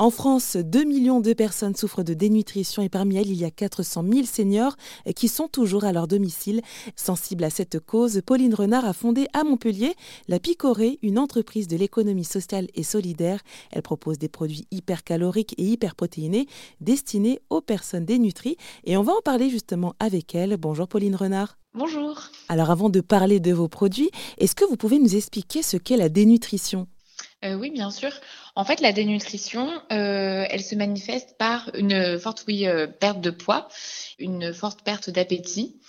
En France, 2 millions de personnes souffrent de dénutrition et parmi elles, il y a 400 000 seniors qui sont toujours à leur domicile. Sensible à cette cause, Pauline Renard a fondé à Montpellier la Picorée, une entreprise de l'économie sociale et solidaire. Elle propose des produits hypercaloriques et hyperprotéinés destinés aux personnes dénutries et on va en parler justement avec elle. Bonjour Pauline Renard. Bonjour. Alors avant de parler de vos produits, est-ce que vous pouvez nous expliquer ce qu'est la dénutrition? Euh, oui, bien sûr. En fait, la dénutrition, euh, elle se manifeste par une forte euh, perte de poids, une forte perte d'appétit.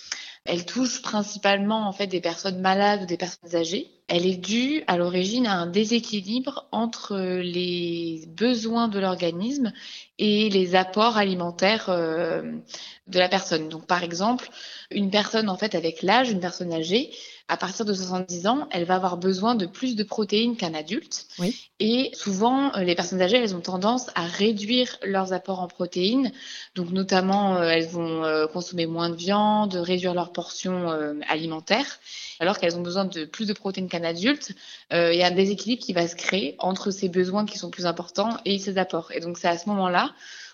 Elle touche principalement en fait des personnes malades ou des personnes âgées. Elle est due à l'origine à un déséquilibre entre les besoins de l'organisme et les apports alimentaires de la personne. Donc par exemple, une personne en fait avec l'âge, une personne âgée, à partir de 70 ans, elle va avoir besoin de plus de protéines qu'un adulte. Et souvent, euh, les personnes âgées, elles ont tendance à réduire leurs apports en protéines. Donc, notamment, euh, elles vont euh, consommer moins de viande, réduire leurs portions alimentaires, alors qu'elles ont besoin de plus de protéines qu'un adulte. Il y a un déséquilibre qui va se créer entre ces besoins qui sont plus importants et ces apports. Et donc, c'est à ce moment-là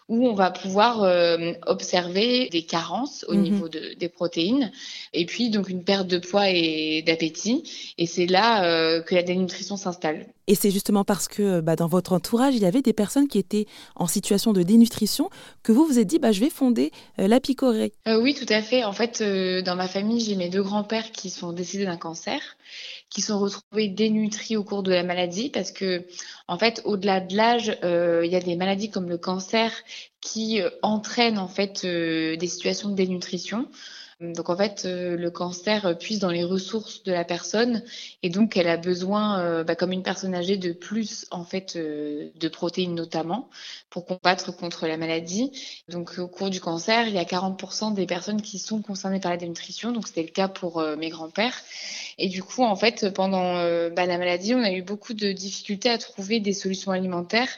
où on va pouvoir euh, observer des carences au mhm. niveau de, des protéines et puis donc une perte de poids et d'appétit. Et c'est là euh, que la dénutrition s'installe. Et c'est justement parce que bah, dans votre entourage, il y avait des personnes qui étaient en situation de dénutrition que vous vous êtes dit, bah, je vais fonder euh, la picorée. oui, tout à fait. En fait, dans ma famille, j'ai mes deux grands-pères qui sont décédés d'un cancer qui sont retrouvés dénutris au cours de la maladie parce que, en fait, au-delà de l'âge, euh, il y a des maladies comme le cancer qui euh, entraînent en fait euh, des situations de dénutrition. Donc en fait, le cancer puise dans les ressources de la personne et donc elle a besoin, bah, comme une personne âgée, de plus en fait de protéines notamment pour combattre contre la maladie. Donc au cours du cancer, il y a 40% des personnes qui sont concernées par la dénutrition. Donc c'était le cas pour mes grands-pères. Et du coup, en fait, pendant euh, bah, la maladie, on a eu beaucoup de difficultés à trouver des solutions alimentaires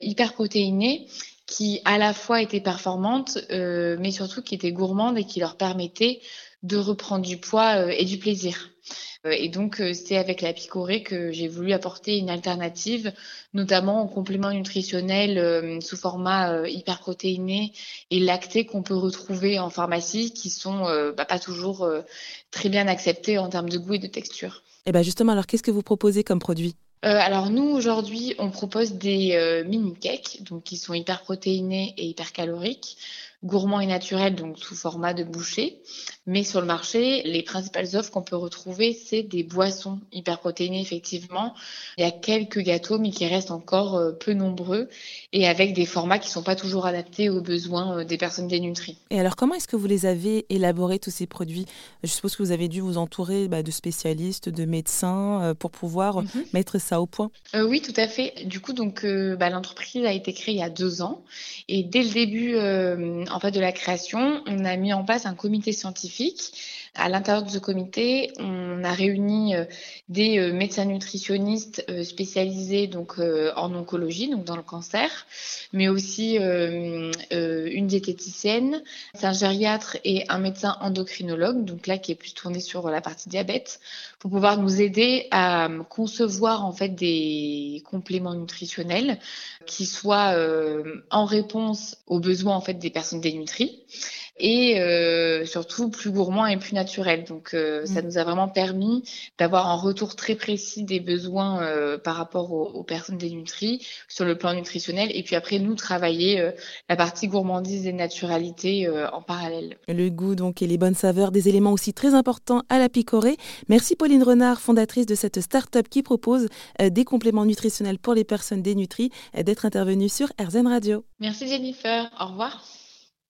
hyper protéinées qui à la fois étaient performantes, euh, mais surtout qui étaient gourmandes et qui leur permettaient de reprendre du poids euh, et du plaisir. Euh, et donc, c'est avec la picorée que j'ai voulu apporter une alternative, notamment en complément nutritionnel sous format hyperprotéiné et lacté qu'on peut retrouver en pharmacie, qui sont bah, pas toujours très bien acceptés en termes de goût et de texture. Et eh bien justement, alors qu'est-ce que vous proposez comme produit? Alors nous aujourd'hui on propose des mini cakes donc qui sont hyper protéinés et hyper caloriques gourmand et naturel, donc sous format de bouchée. Mais sur le marché, les principales offres qu'on peut retrouver, c'est des boissons hyperprotéinées, effectivement. Il y a quelques gâteaux, mais qui restent encore euh, peu nombreux et avec des formats qui ne sont pas toujours adaptés aux besoins euh, des personnes dénutries. Et alors, comment est-ce que vous les avez élaborés, tous ces produits? Je suppose que vous avez dû vous entourer bah, de spécialistes, de médecins euh, pour pouvoir mhm. mettre ça au point. oui, tout à fait. Du coup, donc, bah, l'entreprise a été créée il y a deux ans. Et dès le début, en fait de la création, on a mis en place un comité scientifique. À l'intérieur de ce comité, on a réuni euh, des euh, médecins nutritionnistes euh, spécialisés donc en oncologie, donc dans le cancer, mais aussi une diététicienne, un gériatre et un médecin endocrinologue, donc là qui est plus tourné sur la partie diabète, pour pouvoir nous aider à concevoir en fait des compléments nutritionnels qui soient en réponse aux besoins en fait des personnes dénutries et euh, surtout plus gourmand et plus naturel. Donc euh, ça mm. nous a vraiment permis d'avoir un retour très précis des besoins euh, par rapport aux, personnes dénutries sur le plan nutritionnel et puis après nous travailler la partie gourmandise et naturalité en parallèle. Le goût donc et les bonnes saveurs, des éléments aussi très importants à la picorée. Merci Pauline Renard, fondatrice de cette start-up qui propose des compléments nutritionnels pour les personnes dénutries, d'être intervenue sur RZN Radio. Merci Jennifer, au revoir.